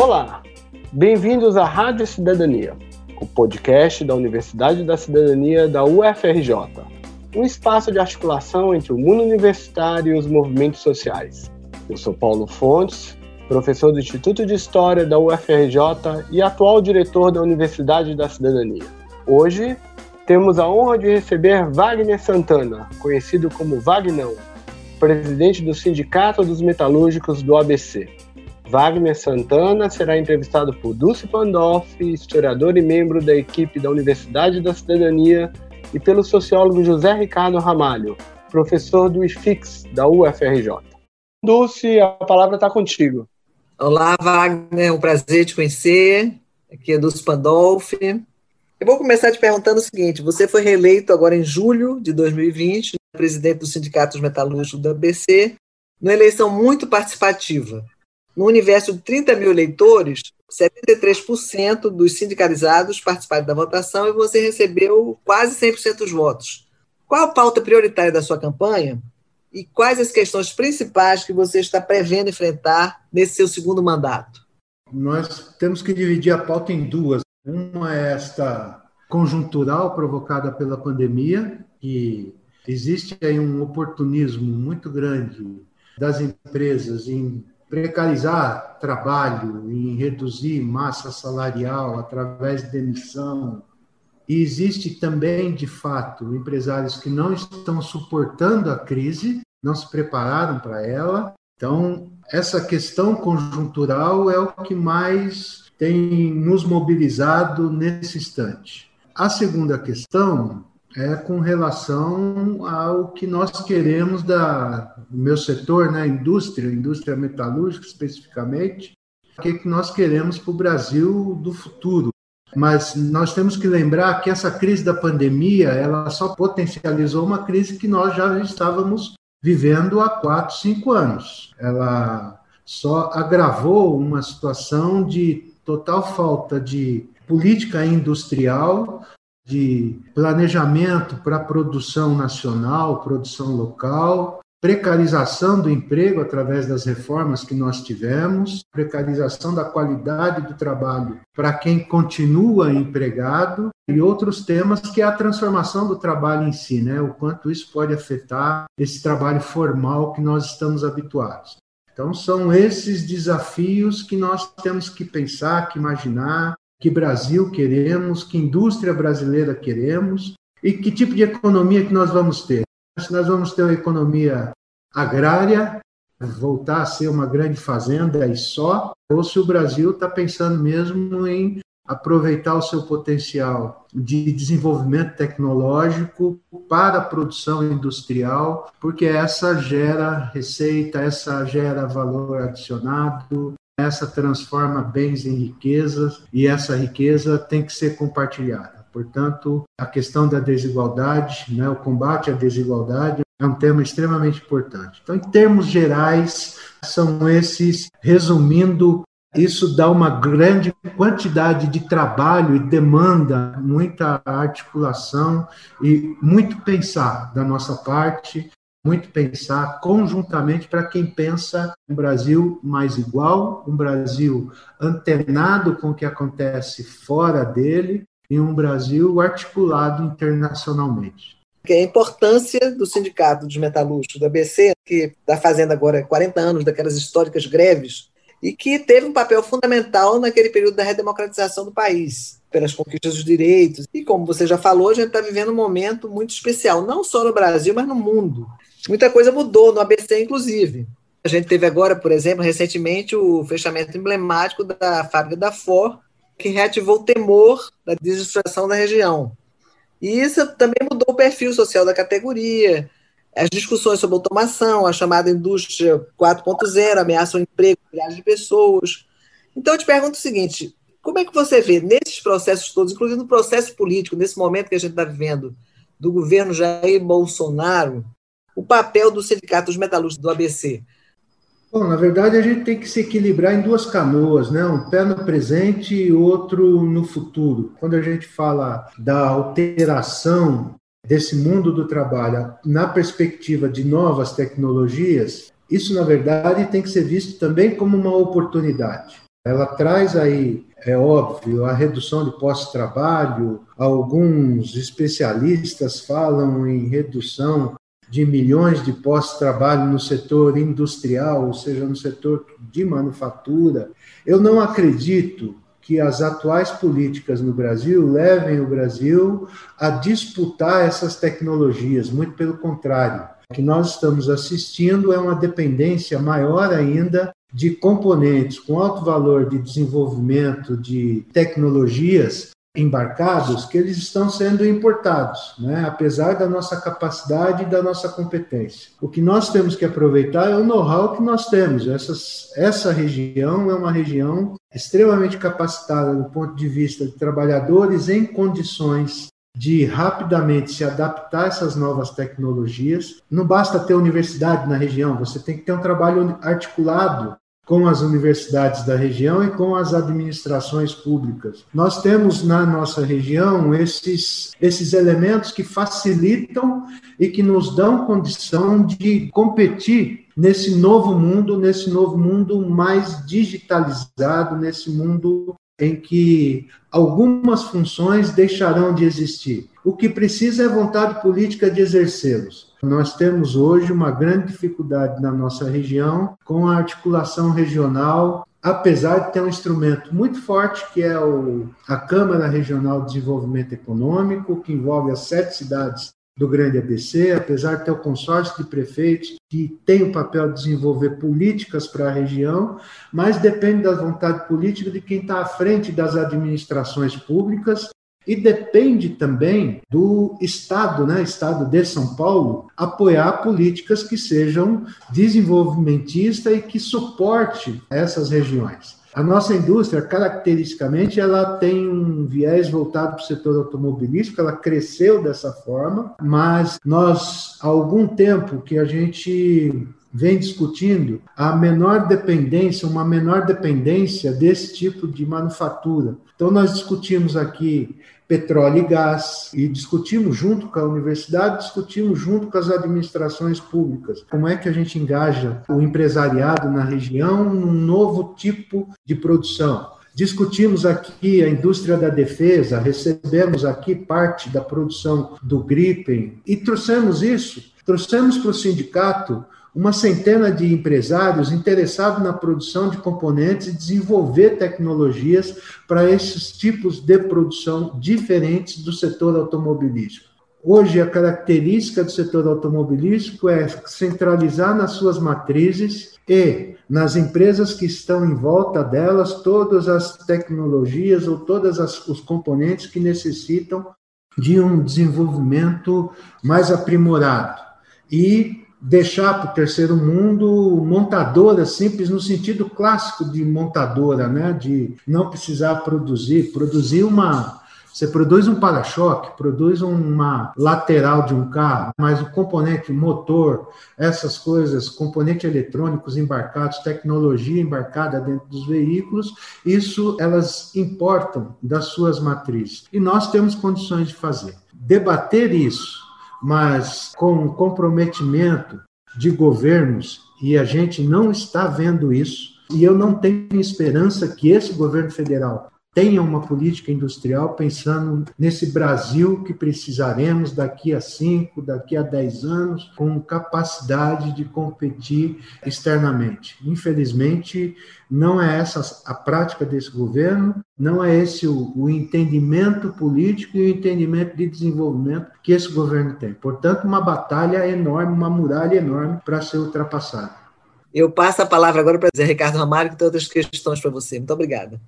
Olá, bem-vindos à Rádio Cidadania, o podcast da Universidade da Cidadania da UFRJ, um espaço de articulação entre o mundo universitário e os movimentos sociais. Eu sou Paulo Fontes, professor do Instituto de História da UFRJ e atual diretor da Universidade da Cidadania. Hoje temos a honra de receber Wagner Santana, conhecido como Vagnão, presidente do Sindicato dos Metalúrgicos do ABC. Wagner Santana será entrevistado por Dulce Pandolfi, historiador e membro da equipe da Universidade da Cidadania, e pelo sociólogo José Ricardo Ramalho, professor do IFIX da UFRJ. Dulce, a palavra está contigo. Olá, Wagner, é um prazer te conhecer. Aqui é Dulce Pandolfi. Eu vou começar te perguntando o seguinte: você foi reeleito agora em julho de 2020, presidente do Sindicato dos Metalúrgicos da ABC, numa eleição muito participativa. No universo de 30 mil eleitores, 73% dos sindicalizados participaram da votação e você recebeu quase 100% dos votos. Qual a pauta prioritária da sua campanha e quais as questões principais que você está prevendo enfrentar nesse seu segundo mandato? Nós temos que dividir a pauta em duas. Uma é esta conjuntural provocada pela pandemia, que existe aí um oportunismo muito grande das empresas em precarizar trabalho, em reduzir massa salarial através de demissão. E existe também, de fato, empresários que não estão suportando a crise, não se prepararam para ela. Então, essa questão conjuntural é o que mais tem nos mobilizado nesse instante. A segunda questão é com relação ao que nós queremos da do meu setor, né, indústria, indústria metalúrgica especificamente, o que, que nós queremos para o Brasil do futuro. Mas nós temos que lembrar que essa crise da pandemia, ela só potencializou uma crise que nós já estávamos vivendo há quatro, cinco anos. Ela só agravou uma situação de total falta de política industrial, de planejamento para produção nacional, produção local, precarização do emprego através das reformas que nós tivemos, precarização da qualidade do trabalho para quem continua empregado e outros temas que é a transformação do trabalho em si, né? O quanto isso pode afetar esse trabalho formal que nós estamos habituados. Então, são esses desafios que nós temos que pensar, que imaginar, que Brasil queremos, que indústria brasileira queremos e que tipo de economia que nós vamos ter. Se nós vamos ter uma economia agrária, voltar a ser uma grande fazenda e só, ou se o Brasil está pensando mesmo em aproveitar o seu potencial de desenvolvimento tecnológico para a produção industrial, porque essa gera receita, essa gera valor adicionado, essa transforma bens em riquezas e essa riqueza tem que ser compartilhada. Portanto, a questão da desigualdade, né, o combate à desigualdade é um tema extremamente importante. Então, em termos gerais, são esses, resumindo isso dá uma grande quantidade de trabalho e demanda muita articulação e muito pensar da nossa parte, muito pensar conjuntamente para quem pensa um Brasil mais igual, um Brasil antenado com o que acontece fora dele e um Brasil articulado internacionalmente que a importância do Sindicato dos Metalúrgicos, da ABC, que está fazendo agora 40 anos daquelas históricas greves, e que teve um papel fundamental naquele período da redemocratização do país, pelas conquistas dos direitos. E como você já falou, a gente está vivendo um momento muito especial, não só no Brasil, mas no mundo. Muita coisa mudou, no ABC, inclusive. A gente teve agora, por exemplo, recentemente, o fechamento emblemático da fábrica da Ford, que reativou o temor da destruição da região. E isso também mudou o perfil social da categoria, as discussões sobre automação, a chamada indústria 4.0, ameaçam o emprego milhares de pessoas. Então, eu te pergunto o seguinte: como é que você vê nesses processos todos, inclusive no processo político, nesse momento que a gente está vivendo, do governo Jair Bolsonaro, o papel do Sindicato dos Metalúrgicos do ABC? Bom, na verdade, a gente tem que se equilibrar em duas canoas, né? Um pé no presente e outro no futuro. Quando a gente fala da alteração desse mundo do trabalho na perspectiva de novas tecnologias, isso, na verdade, tem que ser visto também como uma oportunidade. Ela traz aí, é óbvio, a redução de pós-trabalho. Alguns especialistas falam em redução de milhões de pós-trabalho no setor industrial, ou seja, no setor de manufatura. Eu não acredito que as atuais políticas no Brasil levem o Brasil a disputar essas tecnologias, muito pelo contrário. O que nós estamos assistindo é uma dependência maior ainda de componentes com alto valor de desenvolvimento de tecnologias embarcados que eles estão sendo importados, né? apesar da nossa capacidade e da nossa competência. O que nós temos que aproveitar é o know-how que nós temos. Essas, essa região é uma região extremamente capacitada do ponto de vista de trabalhadores em condições de rapidamente se adaptar a essas novas tecnologias. Não basta ter universidade na região, você tem que ter um trabalho articulado com as universidades da região e com as administrações públicas. Nós temos na nossa região esses, esses elementos que facilitam e que nos dão condição de competir nesse novo mundo, nesse novo mundo mais digitalizado, nesse mundo em que algumas funções deixarão de existir. O que precisa é vontade política de exercê-los. Nós temos hoje uma grande dificuldade na nossa região com a articulação regional, apesar de ter um instrumento muito forte, que é o, a Câmara Regional de Desenvolvimento Econômico, que envolve as sete cidades do Grande ABC, apesar de ter o consórcio de prefeitos que tem o papel de desenvolver políticas para a região, mas depende da vontade política de quem está à frente das administrações públicas e depende também do Estado, né, Estado de São Paulo, apoiar políticas que sejam desenvolvimentistas e que suporte essas regiões. A nossa indústria, caracteristicamente, ela tem um viés voltado para o setor automobilístico, ela cresceu dessa forma, mas nós, há algum tempo que a gente vem discutindo a menor dependência, uma menor dependência desse tipo de manufatura. Então, nós discutimos aqui petróleo e gás, e discutimos junto com a universidade, discutimos junto com as administrações públicas como é que a gente engaja o empresariado na região num novo tipo de produção. Discutimos aqui a indústria da defesa, recebemos aqui parte da produção do Gripen e trouxemos isso, trouxemos para o sindicato uma centena de empresários interessados na produção de componentes e desenvolver tecnologias para esses tipos de produção diferentes do setor automobilístico. Hoje, a característica do setor automobilístico é centralizar nas suas matrizes e nas empresas que estão em volta delas todas as tecnologias ou todos os componentes que necessitam de um desenvolvimento mais aprimorado. E deixar para o terceiro mundo montadora simples no sentido clássico de montadora, né? De não precisar produzir, produzir uma você produz um para-choque, produz uma lateral de um carro, mas o componente motor, essas coisas, componentes eletrônicos embarcados, tecnologia embarcada dentro dos veículos, isso elas importam das suas matrizes. E nós temos condições de fazer. Debater isso mas com comprometimento de governos, e a gente não está vendo isso, e eu não tenho esperança que esse governo federal tenha uma política industrial pensando nesse Brasil que precisaremos daqui a cinco, daqui a dez anos, com capacidade de competir externamente. Infelizmente, não é essa a prática desse governo, não é esse o, o entendimento político e o entendimento de desenvolvimento que esse governo tem. Portanto, uma batalha enorme, uma muralha enorme para ser ultrapassada. Eu passo a palavra agora para Zé Ricardo Ramalho, que tem outras questões para você. Muito obrigada.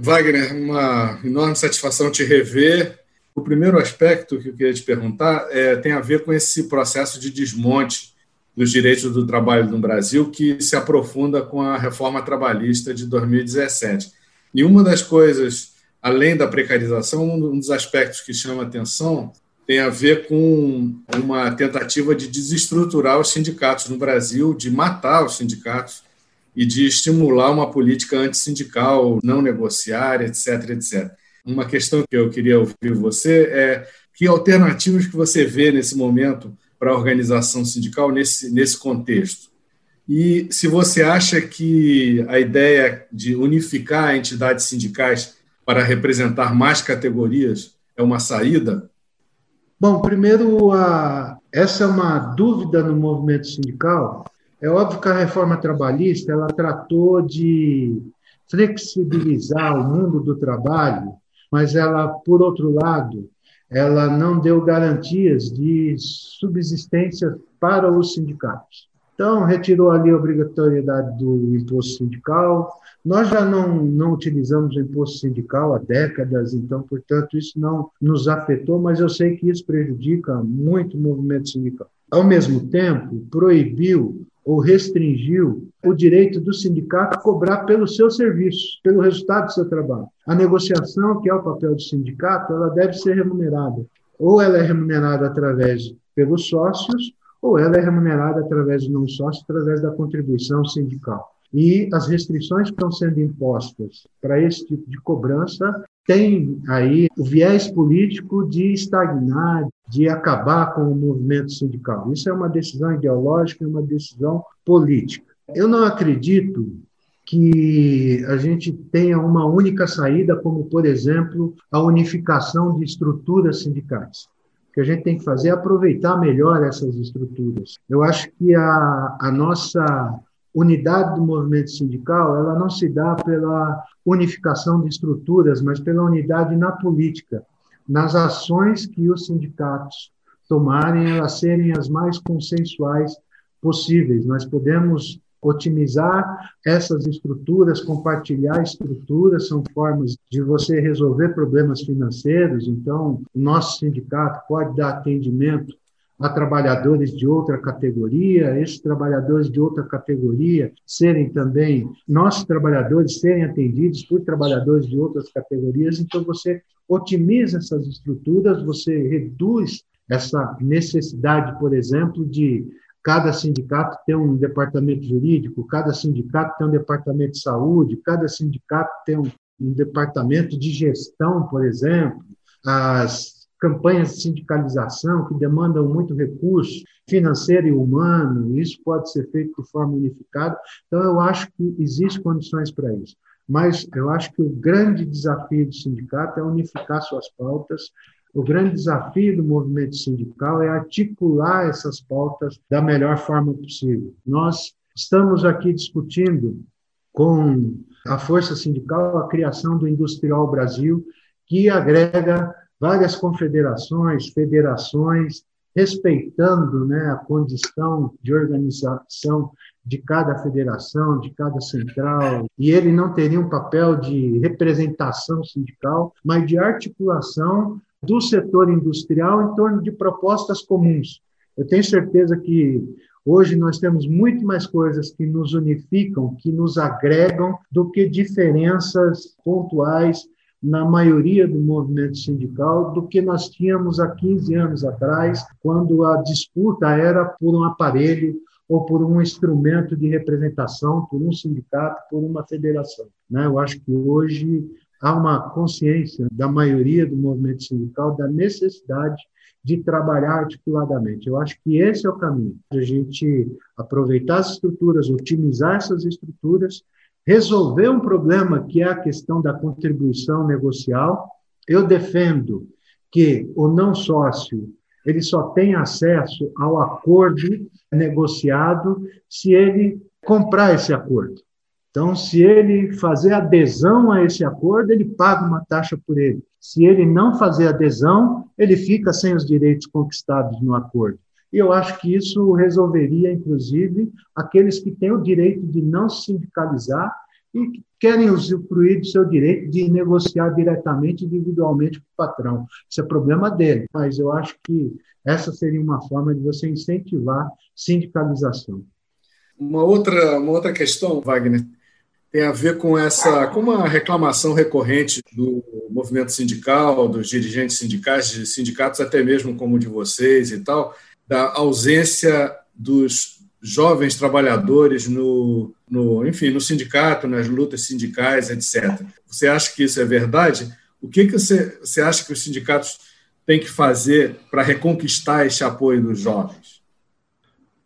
Wagner, uma enorme satisfação te rever. O primeiro aspecto que eu queria te perguntar é, tem a ver com esse processo de desmonte dos direitos do trabalho no Brasil, que se aprofunda com a reforma trabalhista de 2017. E uma das coisas, além da precarização, um dos aspectos que chama atenção tem a ver com uma tentativa de desestruturar os sindicatos no Brasil, de matar os sindicatos e de estimular uma política antissindical, não negociar, etc, etc. Uma questão que eu queria ouvir você é que alternativas que você vê nesse momento para a organização sindical nesse, nesse contexto? E se você acha que a ideia de unificar entidades sindicais para representar mais categorias é uma saída? Bom, primeiro, a, essa é uma dúvida no movimento sindical. É óbvio que a reforma trabalhista ela tratou de flexibilizar o mundo do trabalho, mas ela, por outro lado, ela não deu garantias de subsistência para os sindicatos. Então, retirou ali a obrigatoriedade do imposto sindical. Nós já não, não utilizamos o imposto sindical há décadas, então, portanto, isso não nos afetou, mas eu sei que isso prejudica muito o movimento sindical. Ao mesmo tempo, proibiu ou restringiu o direito do sindicato a cobrar pelo seu serviço, pelo resultado do seu trabalho. A negociação, que é o papel do sindicato, ela deve ser remunerada. Ou ela é remunerada através pelos sócios, ou ela é remunerada através do não sócio, através da contribuição sindical. E as restrições que estão sendo impostas para esse tipo de cobrança têm aí o viés político de estagnar, de acabar com o movimento sindical. Isso é uma decisão ideológica, é uma decisão política. Eu não acredito que a gente tenha uma única saída, como, por exemplo, a unificação de estruturas sindicais que a gente tem que fazer é aproveitar melhor essas estruturas. Eu acho que a, a nossa unidade do movimento sindical ela não se dá pela unificação de estruturas, mas pela unidade na política, nas ações que os sindicatos tomarem, elas serem as mais consensuais possíveis. Nós podemos otimizar essas estruturas, compartilhar estruturas, são formas de você resolver problemas financeiros. Então, o nosso sindicato pode dar atendimento a trabalhadores de outra categoria, esses trabalhadores de outra categoria serem também, nossos trabalhadores serem atendidos por trabalhadores de outras categorias, então você otimiza essas estruturas, você reduz essa necessidade, por exemplo, de Cada sindicato tem um departamento jurídico, cada sindicato tem um departamento de saúde, cada sindicato tem um, um departamento de gestão, por exemplo. As campanhas de sindicalização que demandam muito recurso financeiro e humano, isso pode ser feito de forma unificada. Então, eu acho que existem condições para isso. Mas eu acho que o grande desafio do sindicato é unificar suas pautas, o grande desafio do movimento sindical é articular essas pautas da melhor forma possível. Nós estamos aqui discutindo com a Força Sindical a criação do Industrial Brasil, que agrega várias confederações, federações, respeitando né, a condição de organização de cada federação, de cada central, e ele não teria um papel de representação sindical, mas de articulação do setor industrial em torno de propostas comuns. Eu tenho certeza que hoje nós temos muito mais coisas que nos unificam, que nos agregam, do que diferenças pontuais na maioria do movimento sindical do que nós tínhamos há 15 anos atrás, quando a disputa era por um aparelho ou por um instrumento de representação, por um sindicato, por uma federação. Né? Eu acho que hoje há uma consciência da maioria do movimento sindical da necessidade de trabalhar articuladamente. Eu acho que esse é o caminho, a gente aproveitar as estruturas, otimizar essas estruturas, resolver um problema que é a questão da contribuição negocial. Eu defendo que o não sócio ele só tem acesso ao acordo negociado se ele comprar esse acordo. Então, se ele fazer adesão a esse acordo, ele paga uma taxa por ele. Se ele não fazer adesão, ele fica sem os direitos conquistados no acordo. E eu acho que isso resolveria, inclusive, aqueles que têm o direito de não sindicalizar e que querem usufruir do seu direito de negociar diretamente, individualmente com o patrão. Isso é problema dele, mas eu acho que essa seria uma forma de você incentivar sindicalização. Uma outra, uma outra questão, Wagner, tem a ver com essa com uma reclamação recorrente do movimento sindical, dos dirigentes sindicais, de sindicatos até mesmo como o de vocês e tal, da ausência dos jovens trabalhadores no, no enfim, no sindicato, nas lutas sindicais, etc. Você acha que isso é verdade? O que, que você, você acha que os sindicatos têm que fazer para reconquistar esse apoio dos jovens?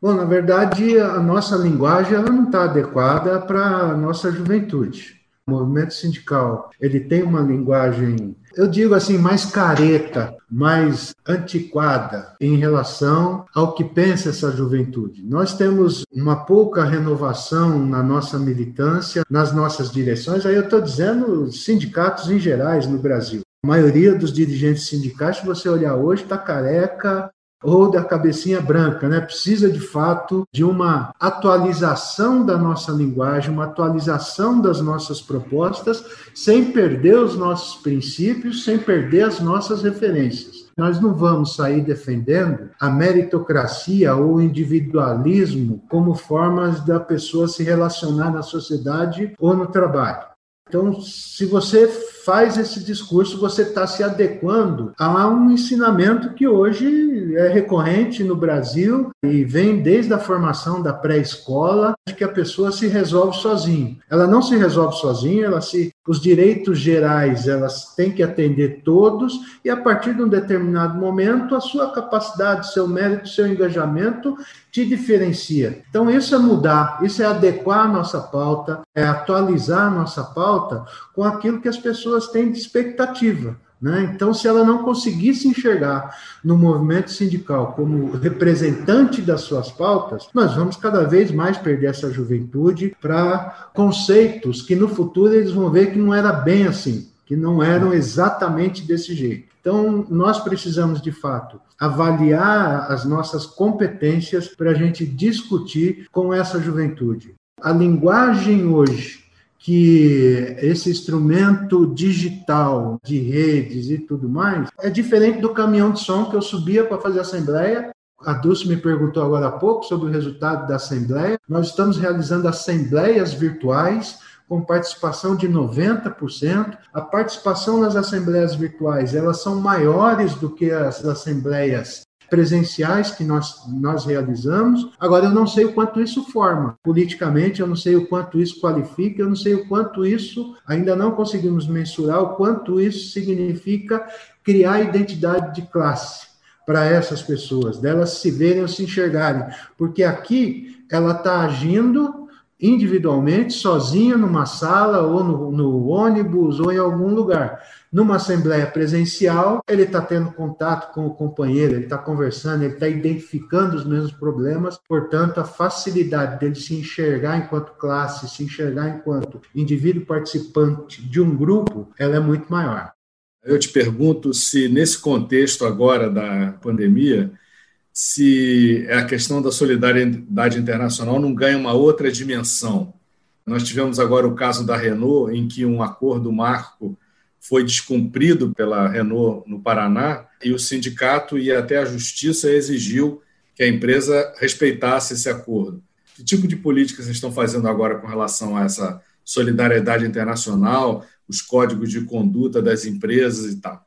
Bom, na verdade, a nossa linguagem ela não está adequada para a nossa juventude. O movimento sindical ele tem uma linguagem, eu digo assim, mais careta, mais antiquada em relação ao que pensa essa juventude. Nós temos uma pouca renovação na nossa militância, nas nossas direções. Aí eu estou dizendo sindicatos em gerais no Brasil. A maioria dos dirigentes sindicais, se você olhar hoje, está careca, ou da cabecinha branca, né? Precisa de fato de uma atualização da nossa linguagem, uma atualização das nossas propostas, sem perder os nossos princípios, sem perder as nossas referências. Nós não vamos sair defendendo a meritocracia ou o individualismo como formas da pessoa se relacionar na sociedade ou no trabalho. Então, se você faz esse discurso, você está se adequando a um ensinamento que hoje é recorrente no Brasil e vem desde a formação da pré-escola, de que a pessoa se resolve sozinha. Ela não se resolve sozinha, ela se os direitos gerais elas têm que atender todos e a partir de um determinado momento a sua capacidade, seu mérito, seu engajamento te diferencia. Então, isso é mudar, isso é adequar a nossa pauta, é atualizar a nossa pauta com aquilo que as pessoas têm de expectativa. Né? Então, se ela não conseguir se enxergar no movimento sindical como representante das suas pautas, nós vamos cada vez mais perder essa juventude para conceitos que no futuro eles vão ver que não era bem assim, que não eram exatamente desse jeito. Então, nós precisamos, de fato, avaliar as nossas competências para a gente discutir com essa juventude. A linguagem hoje que esse instrumento digital de redes e tudo mais é diferente do caminhão de som que eu subia para fazer assembleia. A Dulce me perguntou agora há pouco sobre o resultado da assembleia. Nós estamos realizando assembleias virtuais com participação de 90%. A participação nas assembleias virtuais, elas são maiores do que as assembleias presenciais que nós, nós realizamos. Agora, eu não sei o quanto isso forma politicamente, eu não sei o quanto isso qualifica, eu não sei o quanto isso, ainda não conseguimos mensurar o quanto isso significa criar identidade de classe para essas pessoas, delas se verem ou se enxergarem, porque aqui ela está agindo individualmente, sozinho, numa sala, ou no, no ônibus, ou em algum lugar. Numa assembleia presencial, ele está tendo contato com o companheiro, ele está conversando, ele está identificando os mesmos problemas, portanto, a facilidade dele se enxergar enquanto classe, se enxergar enquanto indivíduo participante de um grupo, ela é muito maior. Eu te pergunto se, nesse contexto agora da pandemia, se a questão da solidariedade internacional não ganha uma outra dimensão. Nós tivemos agora o caso da Renault, em que um acordo marco foi descumprido pela Renault no Paraná e o sindicato e até a justiça exigiu que a empresa respeitasse esse acordo. Que tipo de política vocês estão fazendo agora com relação a essa solidariedade internacional, os códigos de conduta das empresas e tal?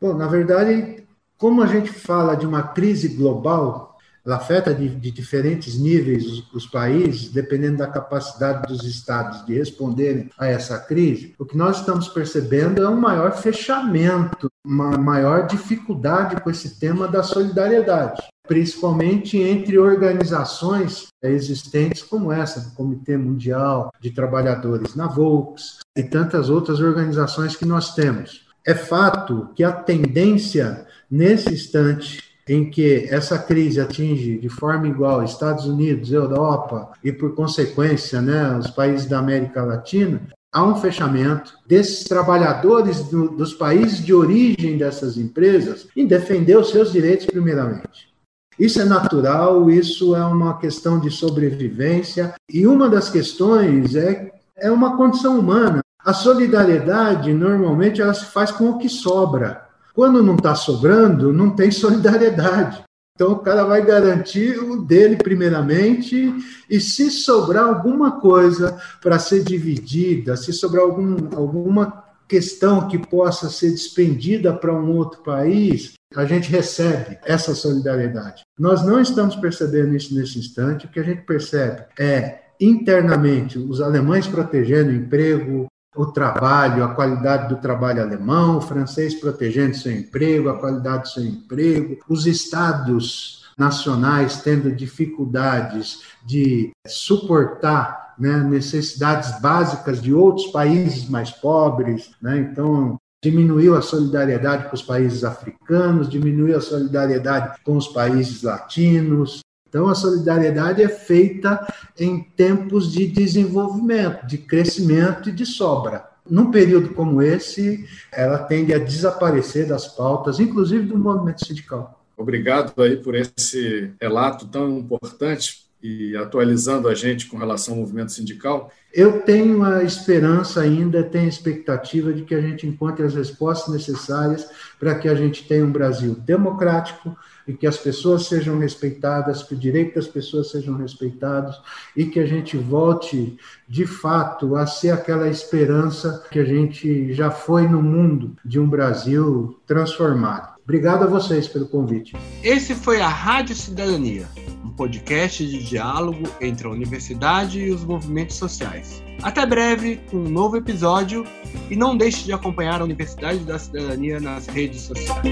Bom, na verdade, como a gente fala de uma crise global, ela afeta de, de diferentes níveis os, os, países, dependendo da capacidade dos estados de responderem a essa crise. O que nós estamos percebendo é um maior fechamento, uma maior dificuldade com esse tema da solidariedade, principalmente entre organizações existentes como essa, do Comitê Mundial de Trabalhadores na Volks e tantas outras organizações que nós temos. É fato que a tendência Nesse instante em que essa crise atinge de forma igual Estados Unidos, Europa e, por consequência, né, os países da América Latina, há um fechamento desses trabalhadores do, dos países de origem dessas empresas em defender os seus direitos, primeiramente. Isso é natural, isso é uma questão de sobrevivência, e uma das questões é, é uma condição humana. A solidariedade, normalmente, ela se faz com o que sobra. Quando não está sobrando, não tem solidariedade. Então o cara vai garantir o dele primeiramente, e se sobrar alguma coisa para ser dividida, se sobrar algum, alguma questão que possa ser despendida para um outro país, a gente recebe essa solidariedade. Nós não estamos percebendo isso nesse instante, o que a gente percebe é internamente os alemães protegendo o emprego, o trabalho, a qualidade do trabalho alemão, o francês protegendo seu emprego, a qualidade do seu emprego, os estados nacionais tendo dificuldades de suportar né, necessidades básicas de outros países mais pobres. Né? Então, diminuiu a solidariedade com os países africanos, diminuiu a solidariedade com os países latinos. Então, a solidariedade é feita em tempos de desenvolvimento, de crescimento e de sobra. Num período como esse, ela tende a desaparecer das pautas, inclusive do movimento sindical. Obrigado aí por esse relato tão importante e atualizando a gente com relação ao movimento sindical. Eu tenho a esperança ainda, tenho a expectativa de que a gente encontre as respostas necessárias para que a gente tenha um Brasil democrático e que as pessoas sejam respeitadas, que o direito das pessoas sejam respeitados e que a gente volte, de fato, a ser aquela esperança que a gente já foi no mundo de um Brasil transformado. Obrigado a vocês pelo convite. Esse foi a Rádio Cidadania, um podcast de diálogo entre a universidade e os movimentos sociais. Até breve com um novo episódio e não deixe de acompanhar a Universidade da Cidadania nas redes sociais.